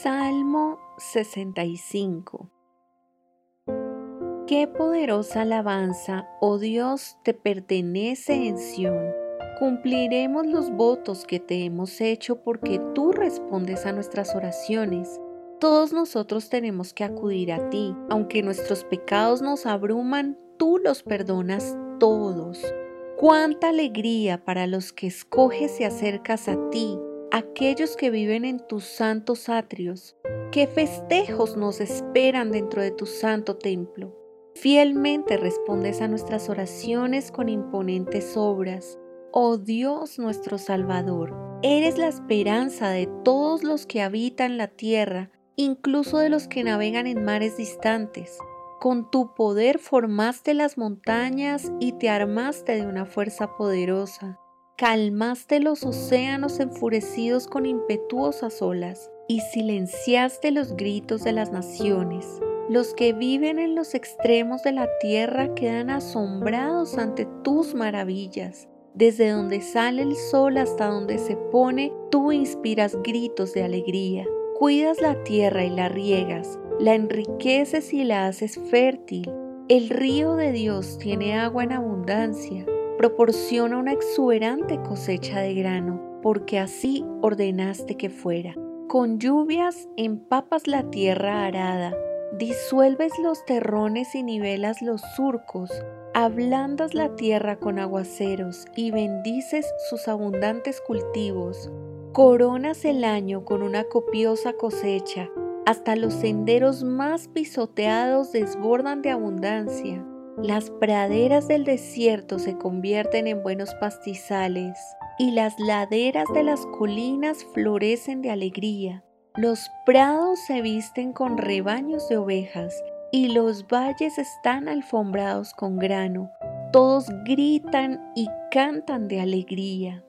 Salmo 65 Qué poderosa alabanza, oh Dios, te pertenece en Sión. Cumpliremos los votos que te hemos hecho porque tú respondes a nuestras oraciones. Todos nosotros tenemos que acudir a ti. Aunque nuestros pecados nos abruman, tú los perdonas todos. Cuánta alegría para los que escoges y acercas a ti aquellos que viven en tus santos atrios. Qué festejos nos esperan dentro de tu santo templo. Fielmente respondes a nuestras oraciones con imponentes obras. Oh Dios nuestro Salvador, eres la esperanza de todos los que habitan la tierra, incluso de los que navegan en mares distantes. Con tu poder formaste las montañas y te armaste de una fuerza poderosa calmaste los océanos enfurecidos con impetuosas olas y silenciaste los gritos de las naciones. Los que viven en los extremos de la tierra quedan asombrados ante tus maravillas. Desde donde sale el sol hasta donde se pone, tú inspiras gritos de alegría. Cuidas la tierra y la riegas, la enriqueces y la haces fértil. El río de Dios tiene agua en abundancia proporciona una exuberante cosecha de grano, porque así ordenaste que fuera. Con lluvias empapas la tierra arada, disuelves los terrones y nivelas los surcos, ablandas la tierra con aguaceros y bendices sus abundantes cultivos. Coronas el año con una copiosa cosecha, hasta los senderos más pisoteados desbordan de abundancia. Las praderas del desierto se convierten en buenos pastizales y las laderas de las colinas florecen de alegría. Los prados se visten con rebaños de ovejas y los valles están alfombrados con grano. Todos gritan y cantan de alegría.